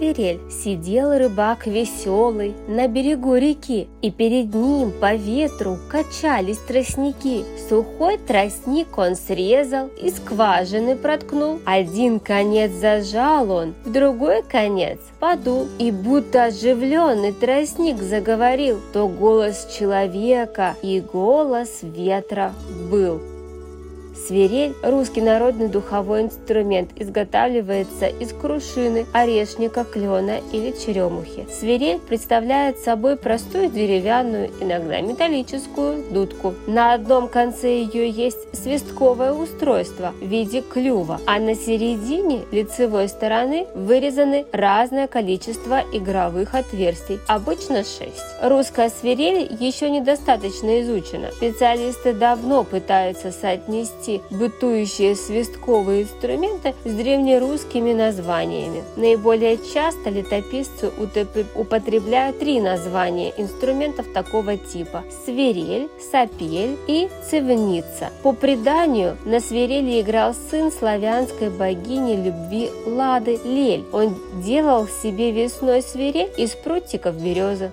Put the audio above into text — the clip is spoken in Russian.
свирель. Сидел рыбак веселый на берегу реки, и перед ним по ветру качались тростники. Сухой тростник он срезал и скважины проткнул. Один конец зажал он, в другой конец подул. И будто оживленный тростник заговорил, то голос человека и голос ветра был. Свирель – русский народный духовой инструмент, изготавливается из крушины, орешника, клена или черемухи. Свирель представляет собой простую деревянную, иногда металлическую дудку. На одном конце ее есть свистковое устройство в виде клюва, а на середине лицевой стороны вырезаны разное количество игровых отверстий, обычно 6. Русская свирель еще недостаточно изучена. Специалисты давно пытаются соотнести бытующие свистковые инструменты с древнерусскими названиями. Наиболее часто летописцы употребляют три названия инструментов такого типа – свирель, сапель и цивница. По преданию, на свирели играл сын славянской богини любви Лады Лель. Он делал себе весной свирель из прутиков березы.